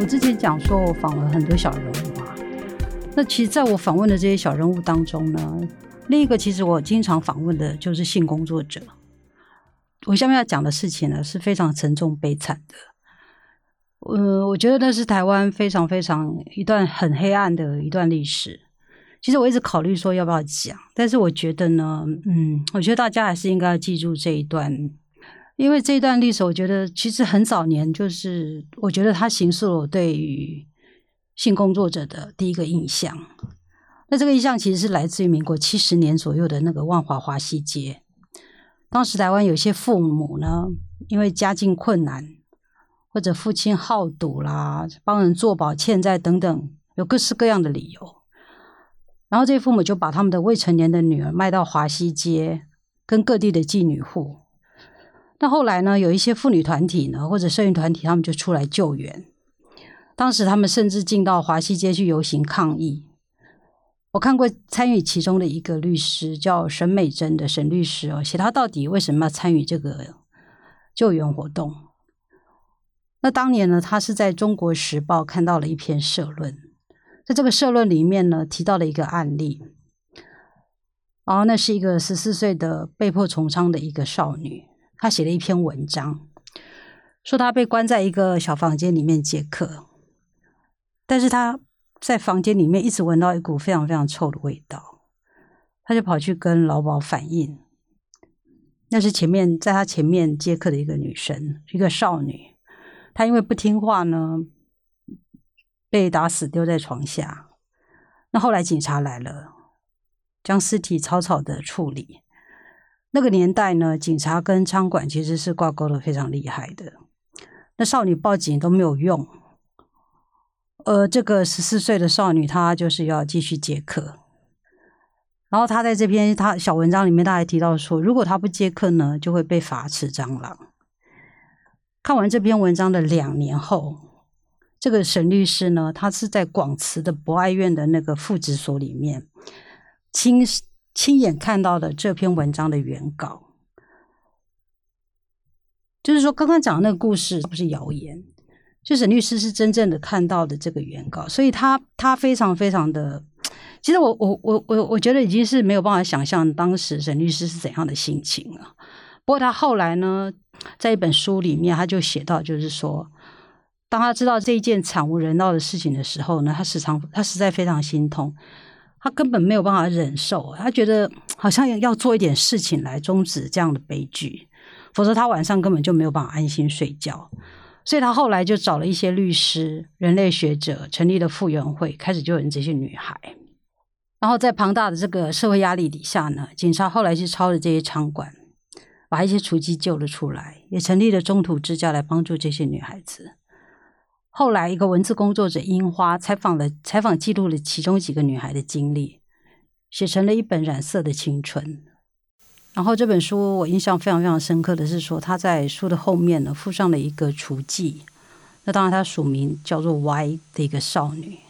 我之前讲说，我访了很多小人物啊。那其实，在我访问的这些小人物当中呢，另一个其实我经常访问的就是性工作者。我下面要讲的事情呢，是非常沉重悲惨的。嗯，我觉得那是台湾非常非常一段很黑暗的一段历史。其实我一直考虑说要不要讲，但是我觉得呢，嗯，我觉得大家还是应该要记住这一段，因为这段历史，我觉得其实很早年，就是我觉得它形塑了我对于性工作者的第一个印象。那这个印象其实是来自于民国七十年左右的那个万华华西街。当时台湾有些父母呢，因为家境困难，或者父亲好赌啦，帮人做保欠债等等，有各式各样的理由。然后这些父母就把他们的未成年的女儿卖到华西街，跟各地的妓女户。那后来呢，有一些妇女团体呢，或者社运团体，他们就出来救援。当时他们甚至进到华西街去游行抗议。我看过参与其中的一个律师，叫沈美珍的沈律师哦，写他到底为什么要参与这个救援活动。那当年呢，他是在中国时报看到了一篇社论。在这个社论里面呢，提到了一个案例，然后那是一个十四岁的被迫从娼的一个少女，他写了一篇文章，说他被关在一个小房间里面接客，但是他在房间里面一直闻到一股非常非常臭的味道，他就跑去跟老鸨反映，那是前面在他前面接客的一个女生，一个少女，她因为不听话呢。被打死，丢在床下。那后来警察来了，将尸体草草的处理。那个年代呢，警察跟仓管其实是挂钩的非常厉害的。那少女报警都没有用，呃，这个十四岁的少女她就是要继续接客。然后她在这篇她小文章里面，她还提到说，如果她不接客呢，就会被罚吃蟑螂。看完这篇文章的两年后。这个沈律师呢，他是在广慈的博爱院的那个副职所里面亲亲眼看到的这篇文章的原稿，就是说刚刚讲的那个故事不是谣言，就沈律师是真正的看到的这个原稿，所以他他非常非常的，其实我我我我我觉得已经是没有办法想象当时沈律师是怎样的心情了。不过他后来呢，在一本书里面他就写到，就是说。当他知道这一件惨无人道的事情的时候呢，他时常他实在非常心痛，他根本没有办法忍受，他觉得好像要做一点事情来终止这样的悲剧，否则他晚上根本就没有办法安心睡觉。所以他后来就找了一些律师、人类学者，成立了复原会，开始救援这些女孩。然后在庞大的这个社会压力底下呢，警察后来去抄了这些场馆，把一些雏妓救了出来，也成立了中途之家来帮助这些女孩子。后来，一个文字工作者樱花采访了、采访记录了其中几个女孩的经历，写成了一本《染色的青春》。然后这本书我印象非常非常深刻的是说，他在书的后面呢附上了一个雏妓，那当然他署名叫做 Y 的一个少女。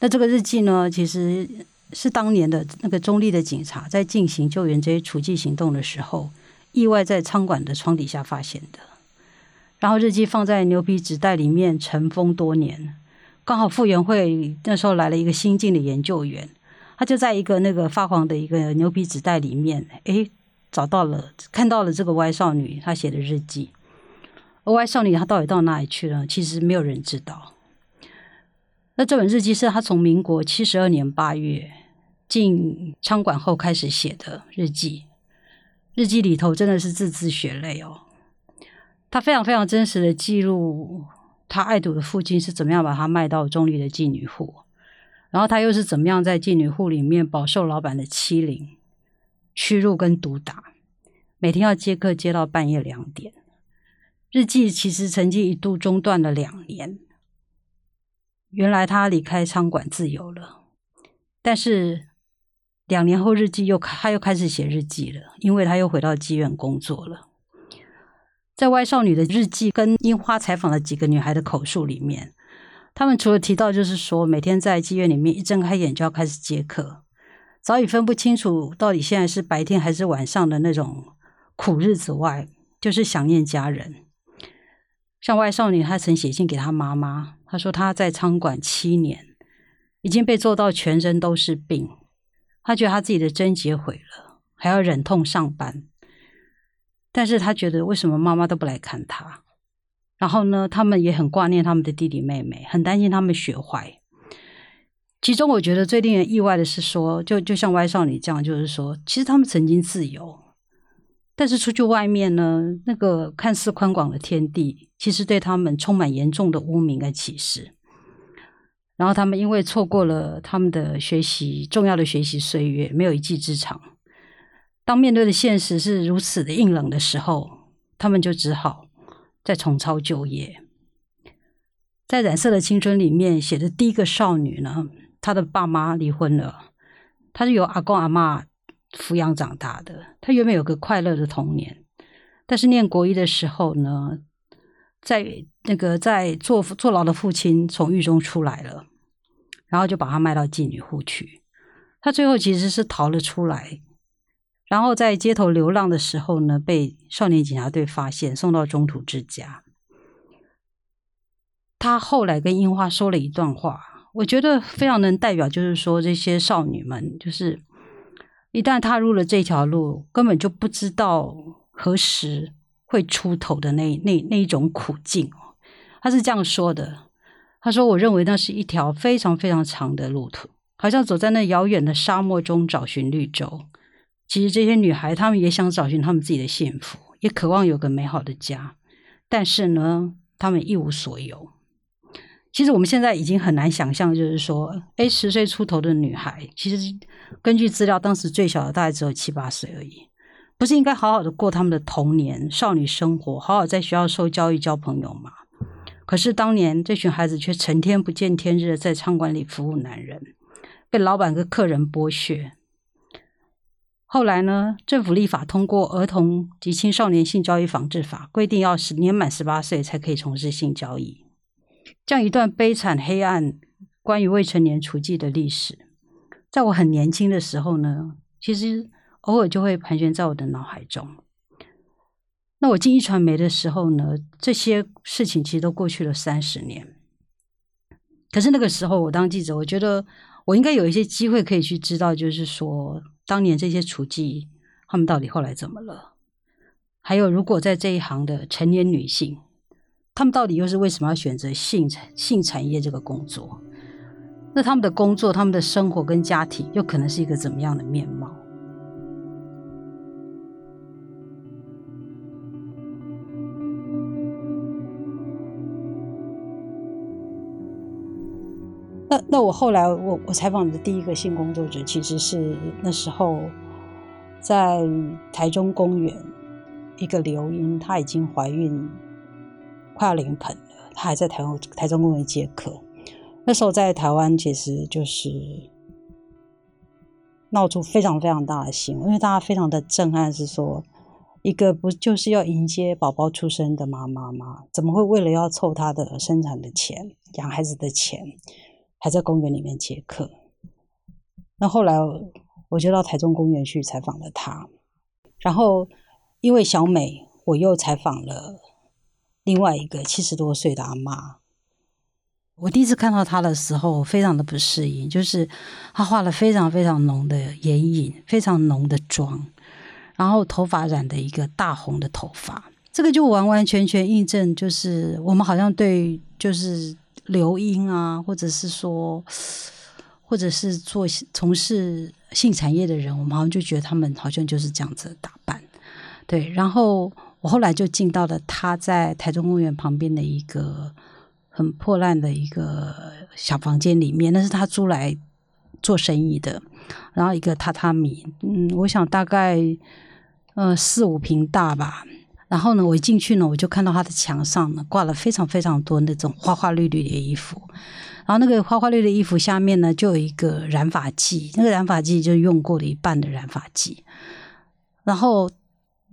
那这个日记呢，其实是当年的那个中立的警察在进行救援这些雏妓行动的时候，意外在餐馆的窗底下发现的。然后日记放在牛皮纸袋里面尘封多年，刚好复原会那时候来了一个新进的研究员，他就在一个那个发黄的一个牛皮纸袋里面，诶，找到了看到了这个歪少女她写的日记，而歪少女她到底到哪里去了？其实没有人知道。那这本日记是她从民国七十二年八月进仓管后开始写的日记，日记里头真的是字字血泪哦。他非常非常真实的记录，他爱赌的父亲是怎么样把他卖到中立的妓女户，然后他又是怎么样在妓女户里面饱受老板的欺凌、屈辱跟毒打，每天要接客接到半夜两点。日记其实曾经一度中断了两年，原来他离开餐馆自由了，但是两年后日记又他又开始写日记了，因为他又回到妓院工作了。在歪少女的日记跟樱花采访的几个女孩的口述里面，他们除了提到就是说每天在妓院里面一睁开眼就要开始接客，早已分不清楚到底现在是白天还是晚上的那种苦日子外，就是想念家人。像外少女，她曾写信给她妈妈，她说她在仓管七年，已经被做到全身都是病，她觉得她自己的贞洁毁了，还要忍痛上班。但是他觉得为什么妈妈都不来看他？然后呢，他们也很挂念他们的弟弟妹妹，很担心他们学坏。其中我觉得最令人意外的是说，就就像歪少女这样，就是说，其实他们曾经自由，但是出去外面呢，那个看似宽广的天地，其实对他们充满严重的污名跟歧视。然后他们因为错过了他们的学习重要的学习岁月，没有一技之长。当面对的现实是如此的硬冷的时候，他们就只好再重操旧业。在《染色的青春》里面写的第一个少女呢。她的爸妈离婚了，她是由阿公阿妈抚养长大的。她原本有个快乐的童年，但是念国一的时候呢，在那个在坐坐牢的父亲从狱中出来了，然后就把她卖到妓女户去。她最后其实是逃了出来，然后在街头流浪的时候呢，被少年警察队发现，送到中途之家。他后来跟樱花说了一段话。我觉得非常能代表，就是说这些少女们，就是一旦踏入了这条路，根本就不知道何时会出头的那那那一种苦境。他是这样说的：“他说，我认为那是一条非常非常长的路途，好像走在那遥远的沙漠中找寻绿洲。其实这些女孩，她们也想找寻她们自己的幸福，也渴望有个美好的家，但是呢，她们一无所有。”其实我们现在已经很难想象，就是说，哎，十岁出头的女孩，其实根据资料，当时最小的大概只有七八岁而已，不是应该好好的过他们的童年、少女生活，好好在学校受教育、交朋友吗？可是当年这群孩子却成天不见天日在餐馆里服务男人，被老板跟客人剥削。后来呢，政府立法通过《儿童及青少年性交易防治法》，规定要年满十八岁才可以从事性交易。这样一段悲惨黑暗关于未成年雏妓的历史，在我很年轻的时候呢，其实偶尔就会盘旋在我的脑海中。那我进一传媒的时候呢，这些事情其实都过去了三十年。可是那个时候我当记者，我觉得我应该有一些机会可以去知道，就是说当年这些雏妓他们到底后来怎么了？还有，如果在这一行的成年女性。他们到底又是为什么要选择性产性产业这个工作？那他们的工作、他们的生活跟家庭又可能是一个怎么样的面貌？那那我后来我我采访的第一个性工作者，其实是那时候在台中公园一个刘英，她已经怀孕。快要临盆了，她还在台台中公园接客。那时候在台湾，其实就是闹出非常非常大的新闻，因为大家非常的震撼，是说一个不就是要迎接宝宝出生的妈妈吗？怎么会为了要凑她的生产的钱、养孩子的钱，还在公园里面接客？那后来我就到台中公园去采访了她，然后因为小美，我又采访了。另外一个七十多岁的阿妈，我第一次看到她的时候，非常的不适应，就是她化了非常非常浓的眼影，非常浓的妆，然后头发染的一个大红的头发，这个就完完全全印证，就是我们好像对就是留音啊，或者是说，或者是做从事性产业的人，我们好像就觉得他们好像就是这样子打扮，对，然后。我后来就进到了他在台中公园旁边的一个很破烂的一个小房间里面，那是他租来做生意的。然后一个榻榻米，嗯，我想大概呃四五平大吧。然后呢，我一进去呢，我就看到他的墙上呢挂了非常非常多那种花花绿绿的衣服。然后那个花花绿绿的衣服下面呢，就有一个染发剂，那个染发剂就用过了一半的染发剂。然后。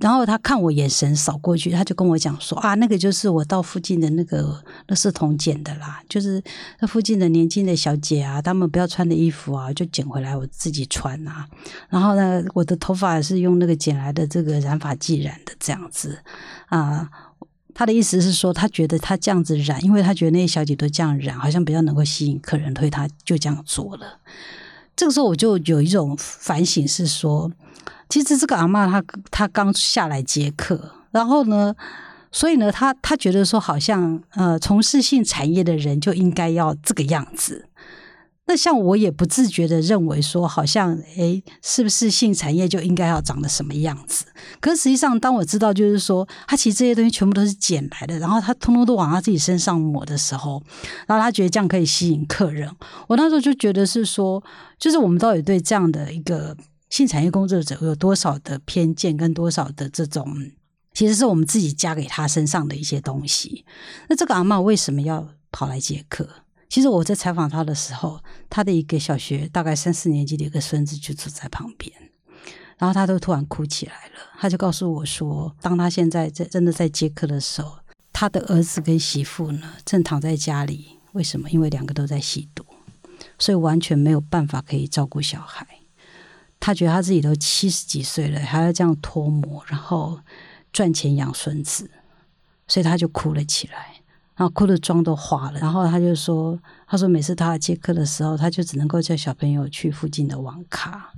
然后他看我眼神扫过去，他就跟我讲说：“啊，那个就是我到附近的那个垃圾桶捡的啦，就是那附近的年轻的小姐啊，她们不要穿的衣服啊，就捡回来我自己穿啊。然后呢，我的头发是用那个捡来的这个染发剂染的这样子啊。他的意思是说，他觉得他这样子染，因为他觉得那些小姐都这样染，好像比较能够吸引客人，所以他就这样做了。这个时候我就有一种反省，是说，其实这个阿嬷她她刚下来接客，然后呢，所以呢，她她觉得说，好像呃，从事性产业的人就应该要这个样子。那像我也不自觉的认为说，好像诶，是不是性产业就应该要长得什么样子？可是实际上，当我知道就是说，他其实这些东西全部都是捡来的，然后他通通都往他自己身上抹的时候，然后他觉得这样可以吸引客人。我那时候就觉得是说，就是我们到底对这样的一个性产业工作者有多少的偏见，跟多少的这种，其实是我们自己加给他身上的一些东西。那这个阿妈为什么要跑来接客？其实我在采访他的时候，他的一个小学大概三四年级的一个孙子就坐在旁边，然后他都突然哭起来了。他就告诉我说，当他现在在真的在接客的时候，他的儿子跟媳妇呢正躺在家里，为什么？因为两个都在吸毒，所以完全没有办法可以照顾小孩。他觉得他自己都七十几岁了，还要这样脱模，然后赚钱养孙子，所以他就哭了起来。然后哭的妆都花了，然后他就说：“他说每次他接客的时候，他就只能够叫小朋友去附近的网咖。”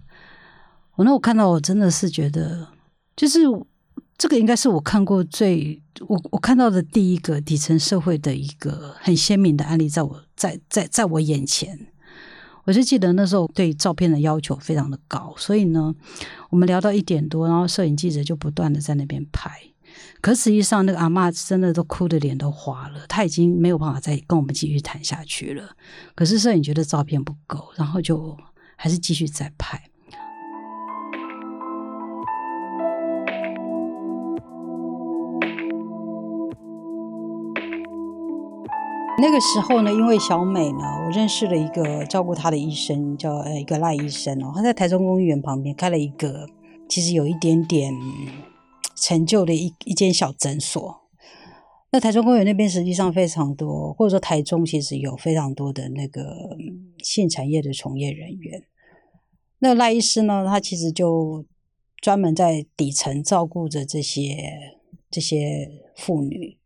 我那我看到我真的是觉得，就是这个应该是我看过最我我看到的第一个底层社会的一个很鲜明的案例，在我在在在我眼前。我就记得那时候对照片的要求非常的高，所以呢，我们聊到一点多，然后摄影记者就不断的在那边拍。可实际上，那个阿妈真的都哭的脸都花了，她已经没有办法再跟我们继续谈下去了。可是摄影觉得照片不够，然后就还是继续再拍。那个时候呢，因为小美呢，我认识了一个照顾她的医生，叫呃一个赖医生哦，他在台中公园旁边开了一个，其实有一点点。成就的一一间小诊所。那台中公园那边实际上非常多，或者说台中其实有非常多的那个性产业的从业人员。那赖医师呢，他其实就专门在底层照顾着这些这些妇女。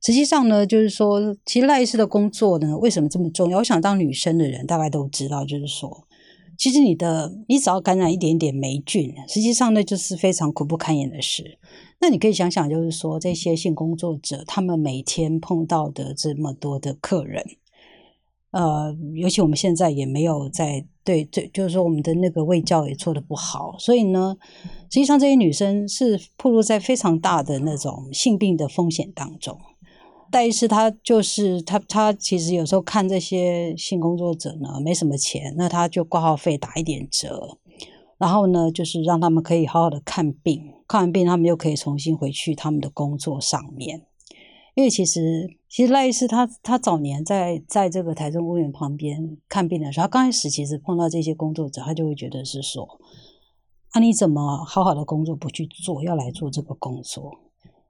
实际上呢，就是说，其实赖医师的工作呢，为什么这么重要？我想当女生的人大概都知道，就是说。其实你的，你只要感染一点点霉菌，实际上那就是非常苦不堪言的事。那你可以想想，就是说这些性工作者，他们每天碰到的这么多的客人，呃，尤其我们现在也没有在对，对，就是说我们的那个卫教也做的不好，所以呢，实际上这些女生是暴露在非常大的那种性病的风险当中。戴医师他就是他，他其实有时候看这些性工作者呢没什么钱，那他就挂号费打一点折，然后呢就是让他们可以好好的看病，看完病他们又可以重新回去他们的工作上面。因为其实其实赖医师他他早年在在这个台中公园旁边看病的时候，他刚开始其实碰到这些工作者，他就会觉得是说，啊你怎么好好的工作不去做，要来做这个工作？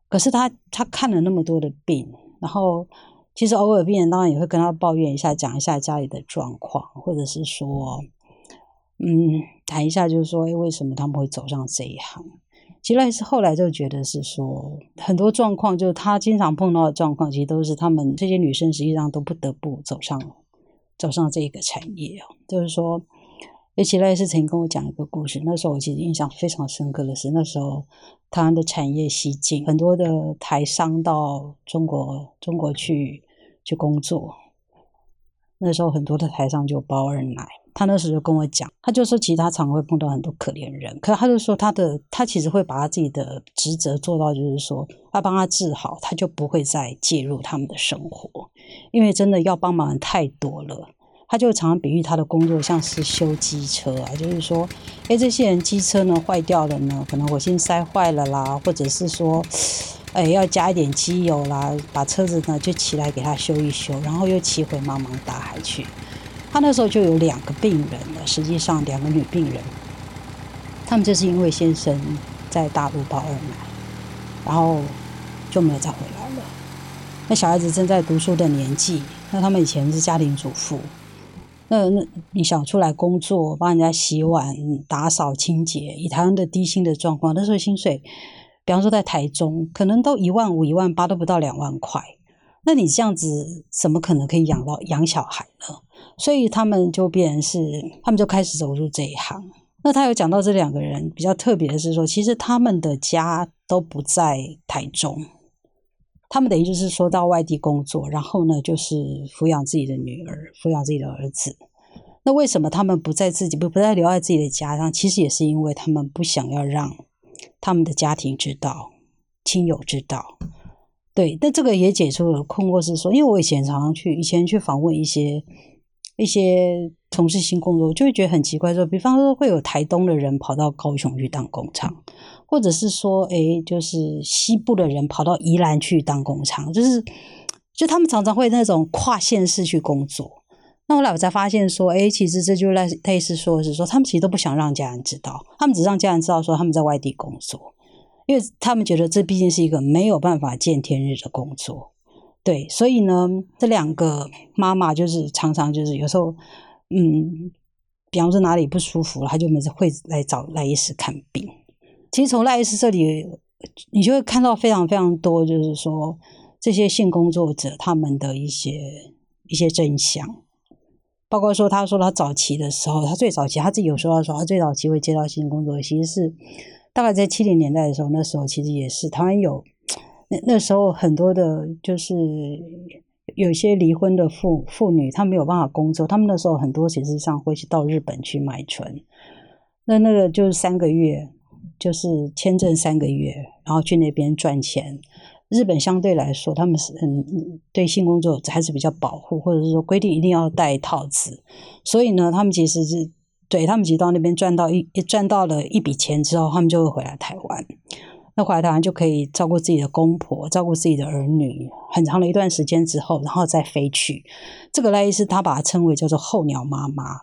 可是他他看了那么多的病。然后，其实偶尔病人当然也会跟他抱怨一下，讲一下家里的状况，或者是说，嗯，谈一下，就是说，哎，为什么他们会走上这一行？其实是后来就觉得是说，很多状况就是他经常碰到的状况，其实都是他们这些女生实际上都不得不走上走上这个产业哦，就是说。而且赖是曾经跟我讲一个故事，那时候我其实印象非常深刻的是，那时候台湾的产业西进，很多的台商到中国中国去去工作，那时候很多的台商就包二奶。他那时候就跟我讲，他就说其他常会碰到很多可怜人，可他就说他的他其实会把他自己的职责做到，就是说要帮他治好，他就不会再介入他们的生活，因为真的要帮忙太多了。他就常常比喻他的工作像是修机车啊，就是说，哎，这些人机车呢坏掉了呢，可能火星塞坏了啦，或者是说，哎，要加一点机油啦，把车子呢就骑来给他修一修，然后又骑回茫茫大海去。他那时候就有两个病人了，实际上两个女病人，他们就是因为先生在大陆包二奶，然后就没有再回来了。那小孩子正在读书的年纪，那他们以前是家庭主妇。那那你想出来工作，帮人家洗碗、打扫、清洁，以台湾的低薪的状况，那时候薪水比方说在台中，可能都一万五、一万八都不到两万块。那你这样子怎么可能可以养到养小孩呢？所以他们就变成是，他们就开始走入这一行。那他有讲到这两个人比较特别的是说，其实他们的家都不在台中，他们等于就是说到外地工作，然后呢就是抚养自己的女儿，抚养自己的儿子。那为什么他们不在自己不不再留在自己的家上？其实也是因为他们不想要让他们的家庭知道，亲友知道。对，但这个也解除了困惑，是说，因为我以前常常去，以前去访问一些一些从事新工作，就会觉得很奇怪，说，比方说会有台东的人跑到高雄去当工厂，或者是说，哎，就是西部的人跑到宜兰去当工厂，就是就他们常常会那种跨县市去工作。那后来我才发现说，哎，其实这就类类似说是说，他们其实都不想让家人知道，他们只让家人知道说他们在外地工作。因为他们觉得这毕竟是一个没有办法见天日的工作，对，所以呢，这两个妈妈就是常常就是有时候，嗯，比方说哪里不舒服了，他就每次会来找赖医师看病。其实从赖医师这里，你就会看到非常非常多，就是说这些性工作者他们的一些一些真相，包括说他说他早期的时候，他最早期他自己有说到说他最早期会接到性工作，其实是。大概在七零年代的时候，那时候其实也是台湾有那那时候很多的，就是有些离婚的妇妇女，她没有办法工作，他们那时候很多实际上会去到日本去买春，那那个就是三个月，就是签证三个月，然后去那边赚钱。日本相对来说，他们是嗯对性工作还是比较保护，或者是说规定一定要戴套子，所以呢，他们其实是。对他们其实到那边赚到一赚到了一笔钱之后，他们就会回来台湾。那回来台湾就可以照顾自己的公婆，照顾自己的儿女，很长的一段时间之后，然后再飞去。这个赖伊斯他把它称为叫做候鸟妈妈。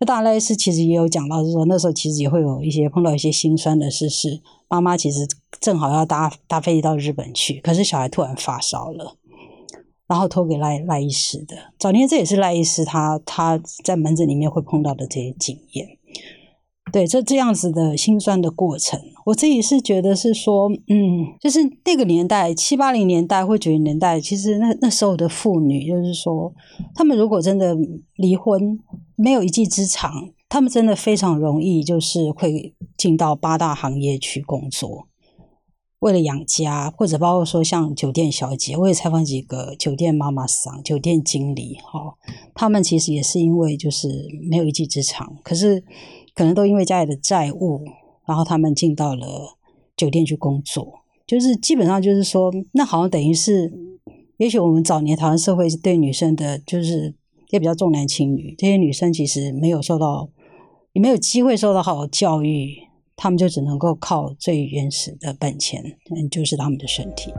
那当然，赖斯其实也有讲到，是说那时候其实也会有一些碰到一些心酸的事，是妈妈其实正好要搭搭飞机到日本去，可是小孩突然发烧了。然后托给赖赖医师的，早年这也是赖医师他他在门诊里面会碰到的这些经验，对，这这样子的心酸的过程，我自己是觉得是说，嗯，就是那个年代七八零年代或九零年代，其实那那时候的妇女，就是说，他们如果真的离婚没有一技之长，他们真的非常容易就是会进到八大行业去工作。为了养家，或者包括说像酒店小姐，我也采访几个酒店妈妈桑、酒店经理，哈，他们其实也是因为就是没有一技之长，可是可能都因为家里的债务，然后他们进到了酒店去工作，就是基本上就是说，那好像等于是，也许我们早年台湾社会对女生的，就是也比较重男轻女，这些女生其实没有受到，也没有机会受到好教育。他们就只能够靠最原始的本钱，嗯，就是他们的身体。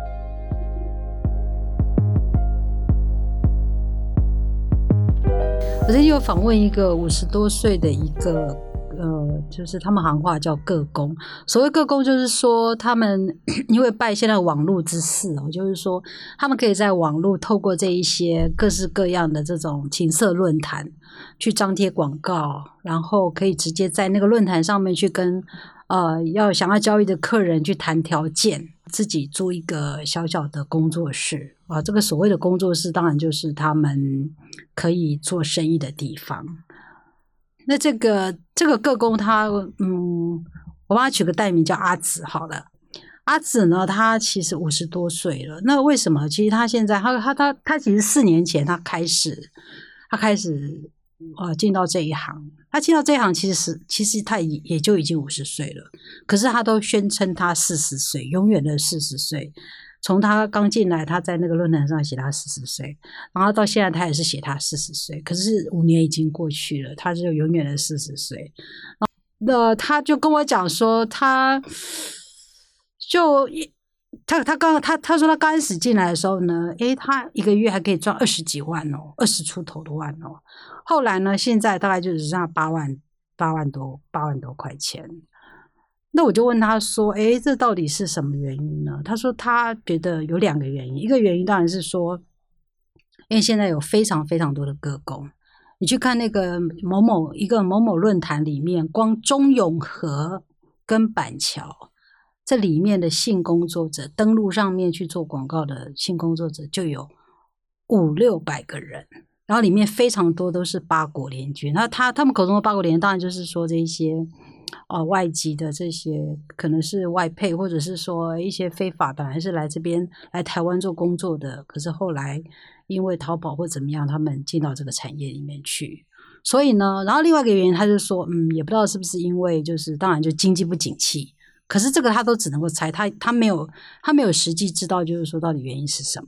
我最近有访问一个五十多岁的一个，呃，就是他们行话叫“各工”。所谓“各工”，就是说他们 因为拜现在网络之赐哦，就是说他们可以在网络透过这一些各式各样的这种情色论坛。去张贴广告，然后可以直接在那个论坛上面去跟呃要想要交易的客人去谈条件，自己租一个小小的工作室啊。这个所谓的工作室，当然就是他们可以做生意的地方。那这个这个个工他嗯，我帮他取个代名叫阿紫好了。阿紫呢，他其实五十多岁了。那为什么？其实他现在他他他他其实四年前他开始他开始。呃，进到这一行，他进到这一行，其实其实他也也就已经五十岁了，可是他都宣称他四十岁，永远的四十岁。从他刚进来，他在那个论坛上写他四十岁，然后到现在他也是写他四十岁，可是五年已经过去了，他就永远的四十岁。那他就跟我讲说，他就一。他他刚他他说他刚开始进来的时候呢，诶，他一个月还可以赚二十几万哦，二十出头的万哦。后来呢，现在大概就只剩下八万八万多八万多块钱。那我就问他说，诶，这到底是什么原因呢？他说他觉得有两个原因，一个原因当然是说，因为现在有非常非常多的歌工，你去看那个某某一个某某论坛里面，光中永和跟板桥。这里面的性工作者登录上面去做广告的性工作者就有五六百个人，然后里面非常多都是八国联军。那他他们口中的八国联，当然就是说这些呃外籍的这些可能是外配，或者是说一些非法的，还是来这边来台湾做工作的，可是后来因为逃跑或怎么样，他们进到这个产业里面去。所以呢，然后另外一个原因，他就说，嗯，也不知道是不是因为就是当然就经济不景气，可是这个他都只能够猜，他他没有他没有实际知道，就是说到底原因是什么。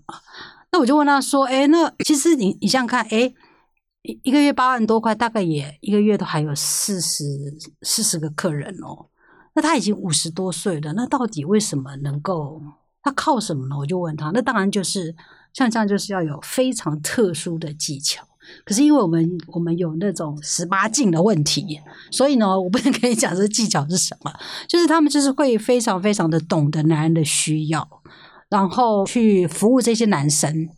那我就问他说，哎，那其实你你想想看，哎，一一个月八万多块，大概也一个月都还有四十四十个客人哦。那他已经五十多岁了，那到底为什么能够？他靠什么呢？我就问他，那当然就是像这样，就是要有非常特殊的技巧。可是因为我们我们有那种十八禁的问题，所以呢，我不能跟你讲这技巧是什么。就是他们就是会非常非常的懂得男人的需要，然后去服务这些男生。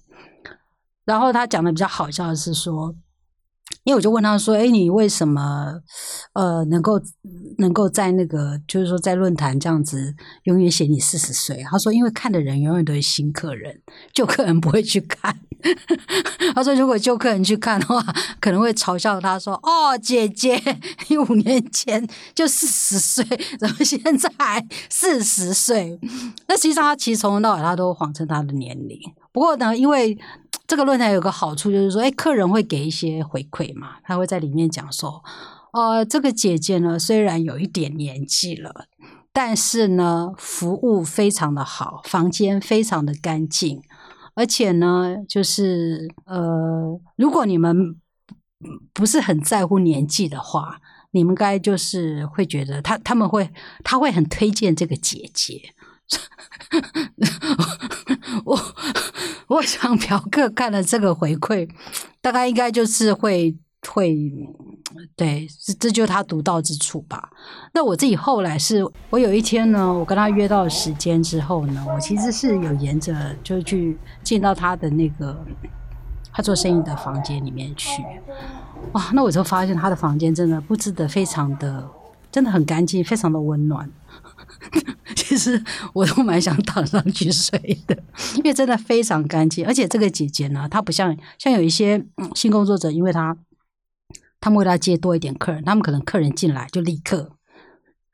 然后他讲的比较好笑的是说。因为我就问他说：“哎，你为什么呃能够能够在那个就是说在论坛这样子永远写你四十岁？”他说：“因为看的人永远都是新客人，旧客人不会去看。”他说：“如果旧客人去看的话，可能会嘲笑他说：‘哦，姐姐，你五年前就四十岁，怎么现在四十岁？’那实际上他其实从头到尾他都谎称他的年龄。不过呢，因为。这个论坛有个好处，就是说，哎，客人会给一些回馈嘛，他会在里面讲说，呃，这个姐姐呢，虽然有一点年纪了，但是呢，服务非常的好，房间非常的干净，而且呢，就是呃，如果你们不是很在乎年纪的话，你们该就是会觉得他他们会他会很推荐这个姐姐。我我想嫖客看了这个回馈，大概应该就是会会对，这这就是他独到之处吧。那我自己后来是，我有一天呢，我跟他约到时间之后呢，我其实是有沿着就去进到他的那个他做生意的房间里面去。哇，那我就发现他的房间真的布置的非常的，真的很干净，非常的温暖。其实我都蛮想躺上去睡的，因为真的非常干净。而且这个姐姐呢，她不像像有一些性工作者，因为她他们为她接多一点客人，他们可能客人进来就立刻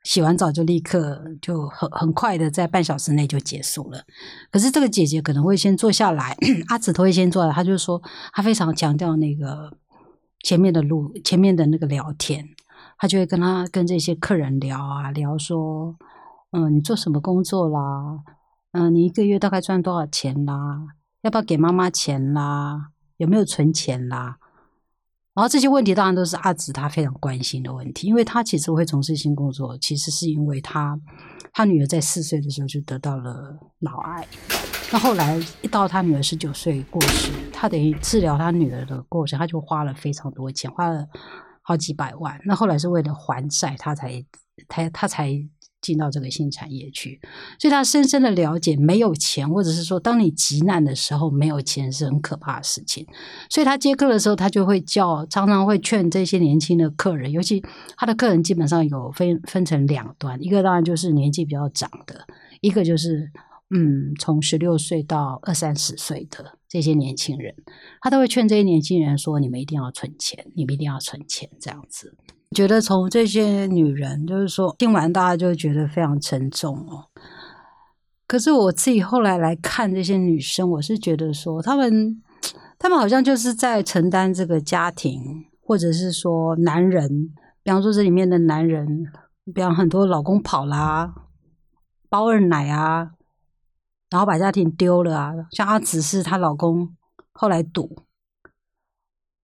洗完澡就立刻就很很快的在半小时内就结束了。可是这个姐姐可能会先坐下来，阿紫都会先坐下来，她就说她非常强调那个前面的路，前面的那个聊天，她就会跟他跟这些客人聊啊聊说。嗯，你做什么工作啦？嗯，你一个月大概赚多少钱啦？要不要给妈妈钱啦？有没有存钱啦？然后这些问题当然都是阿紫她非常关心的问题，因为她其实会从事性工作，其实是因为她她女儿在四岁的时候就得到了脑癌，那后来一到她女儿十九岁过世，她等于治疗她女儿的过程，她就花了非常多钱，花了好几百万。那后来是为了还债，她才她她才。进到这个新产业去，所以他深深的了解，没有钱，或者是说，当你急难的时候，没有钱是很可怕的事情。所以他接客的时候，他就会叫，常常会劝这些年轻的客人，尤其他的客人基本上有分分成两端，一个当然就是年纪比较长的，一个就是嗯，从十六岁到二三十岁的这些年轻人，他都会劝这些年轻人说：“你们一定要存钱，你们一定要存钱。”这样子。觉得从这些女人，就是说听完大家就觉得非常沉重哦。可是我自己后来来看这些女生，我是觉得说，她们，她们好像就是在承担这个家庭，或者是说男人，比方说这里面的男人，比方很多老公跑啦，包二奶啊，然后把家庭丢了啊，像阿紫是她老公后来赌。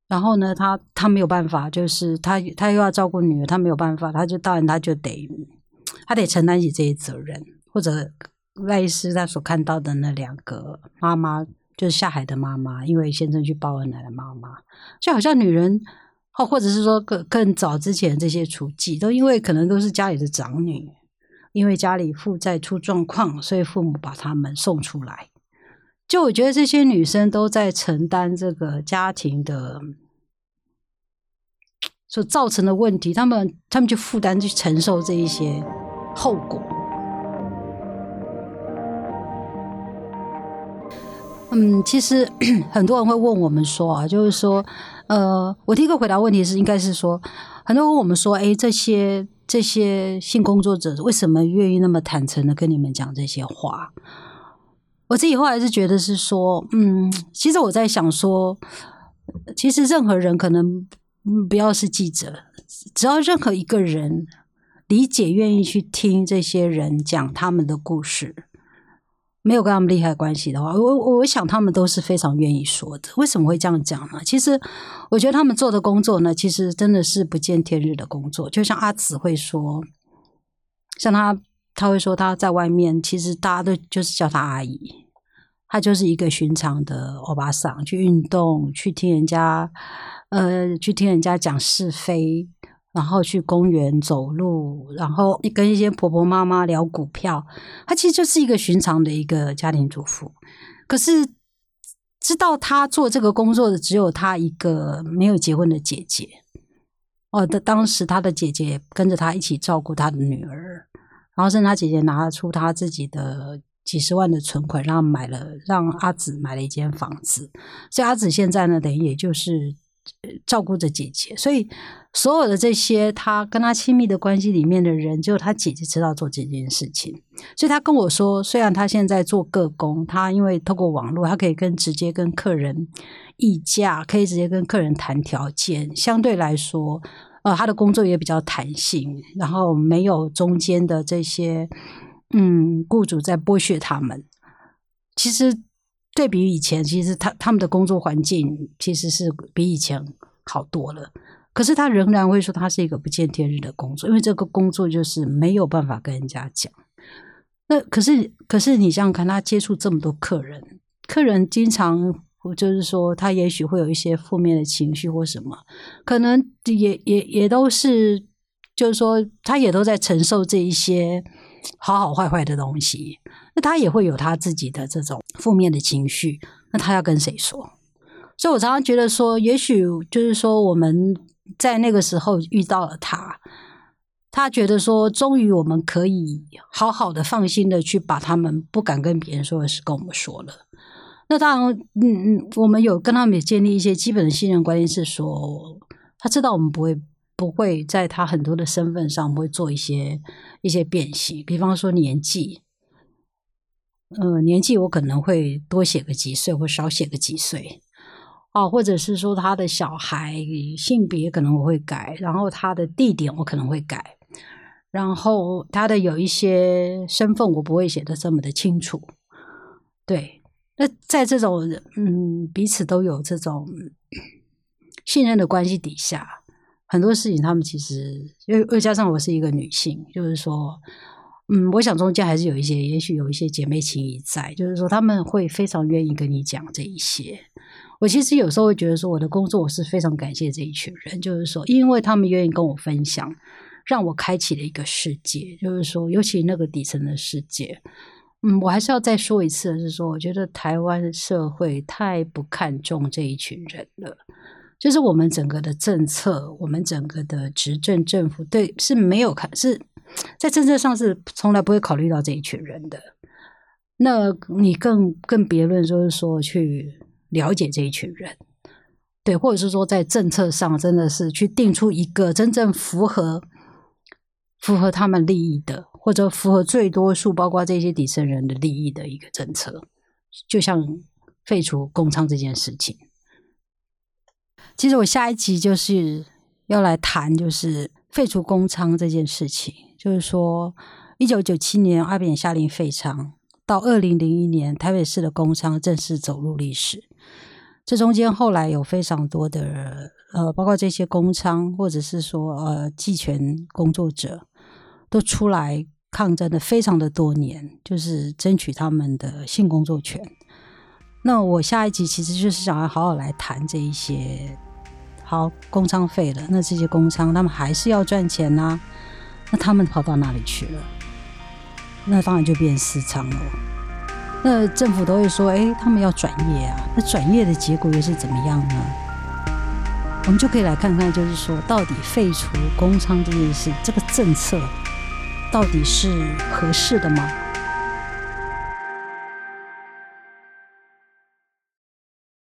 然后呢，他他没有办法，就是他他又要照顾女儿，他没有办法，他就当然他就得他得承担起这些责任，或者类似他所看到的那两个妈妈，就是下海的妈妈，因为先生去抱恩奶的妈妈，就好像女人，或或者是说更更早之前这些处境，都因为可能都是家里的长女，因为家里负债出状况，所以父母把他们送出来。就我觉得这些女生都在承担这个家庭的所造成的问题她们她们就负担去承受这一些后果。嗯其实 很多人会问我们说啊就是说呃我第一个回答问题是应该是说很多人问我们说哎这些这些性工作者为什么愿意那么坦诚的跟你们讲这些话？我自己后来是觉得是说，嗯，其实我在想说，其实任何人可能不要是记者，只要任何一个人理解、愿意去听这些人讲他们的故事。没有跟他们利害关系的话，我我想他们都是非常愿意说的。为什么会这样讲呢？其实我觉得他们做的工作呢，其实真的是不见天日的工作。就像阿紫会说，像他他会说他在外面，其实大家都就是叫他阿姨，他就是一个寻常的欧巴桑，去运动，去听人家呃，去听人家讲是非。然后去公园走路，然后跟一些婆婆妈妈聊股票。他其实就是一个寻常的一个家庭主妇。可是知道他做这个工作的只有他一个没有结婚的姐姐。哦，的当时他的姐姐跟着他一起照顾他的女儿，然后甚至她姐姐拿出他自己的几十万的存款，让买了让阿紫买了一间房子。所以阿紫现在呢，等于也就是。照顾着姐姐，所以所有的这些他跟他亲密的关系里面的人，只有他姐姐知道做这件事情。所以他跟我说，虽然他现在做个工，他因为透过网络，他可以跟直接跟客人议价，可以直接跟客人谈条件，相对来说，呃，他的工作也比较弹性，然后没有中间的这些嗯雇主在剥削他们。其实。对比以前，其实他他们的工作环境其实是比以前好多了。可是他仍然会说，他是一个不见天日的工作，因为这个工作就是没有办法跟人家讲。那可是，可是你想想看，他接触这么多客人，客人经常就是说，他也许会有一些负面的情绪或什么，可能也也也都是，就是说，他也都在承受这一些好好坏坏的东西。那他也会有他自己的这种负面的情绪，那他要跟谁说？所以我常常觉得说，也许就是说我们在那个时候遇到了他，他觉得说，终于我们可以好好的、放心的去把他们不敢跟别人说的事跟我们说了。那当然，嗯嗯，我们有跟他们也建立一些基本的信任关系，是说他知道我们不会不会在他很多的身份上会做一些一些变形，比方说年纪。呃，年纪我可能会多写个几岁，或少写个几岁，哦，或者是说他的小孩性别可能我会改，然后他的地点我可能会改，然后他的有一些身份我不会写的这么的清楚。对，那在这种嗯彼此都有这种信任的关系底下，很多事情他们其实又又加上我是一个女性，就是说。嗯，我想中间还是有一些，也许有一些姐妹情谊在，就是说他们会非常愿意跟你讲这一些。我其实有时候会觉得说，我的工作我是非常感谢这一群人，就是说，因为他们愿意跟我分享，让我开启了一个世界。就是说，尤其那个底层的世界。嗯，我还是要再说一次，是说，我觉得台湾社会太不看重这一群人了。就是我们整个的政策，我们整个的执政政府，对是没有看是。在政策上是从来不会考虑到这一群人的，那你更更别论就是说去了解这一群人，对，或者是说在政策上真的是去定出一个真正符合符合他们利益的，或者符合最多数包括这些底层人的利益的一个政策，就像废除公仓这件事情。其实我下一集就是要来谈，就是废除公仓这件事情。就是说，一九九七年阿扁下令废仓，到二零零一年台北市的工商正式走入历史。这中间后来有非常多的呃，包括这些工商或者是说呃，技权工作者都出来抗争的非常的多年，就是争取他们的性工作权。那我下一集其实就是想要好好来谈这一些。好，工商费了，那这些工商他们还是要赚钱呐。那他们跑到哪里去了？那当然就变私仓了。那政府都会说：“哎，他们要转业啊。”那转业的结果又是怎么样呢？我们就可以来看看，就是说，到底废除工商这件事，这个政策到底是合适的吗？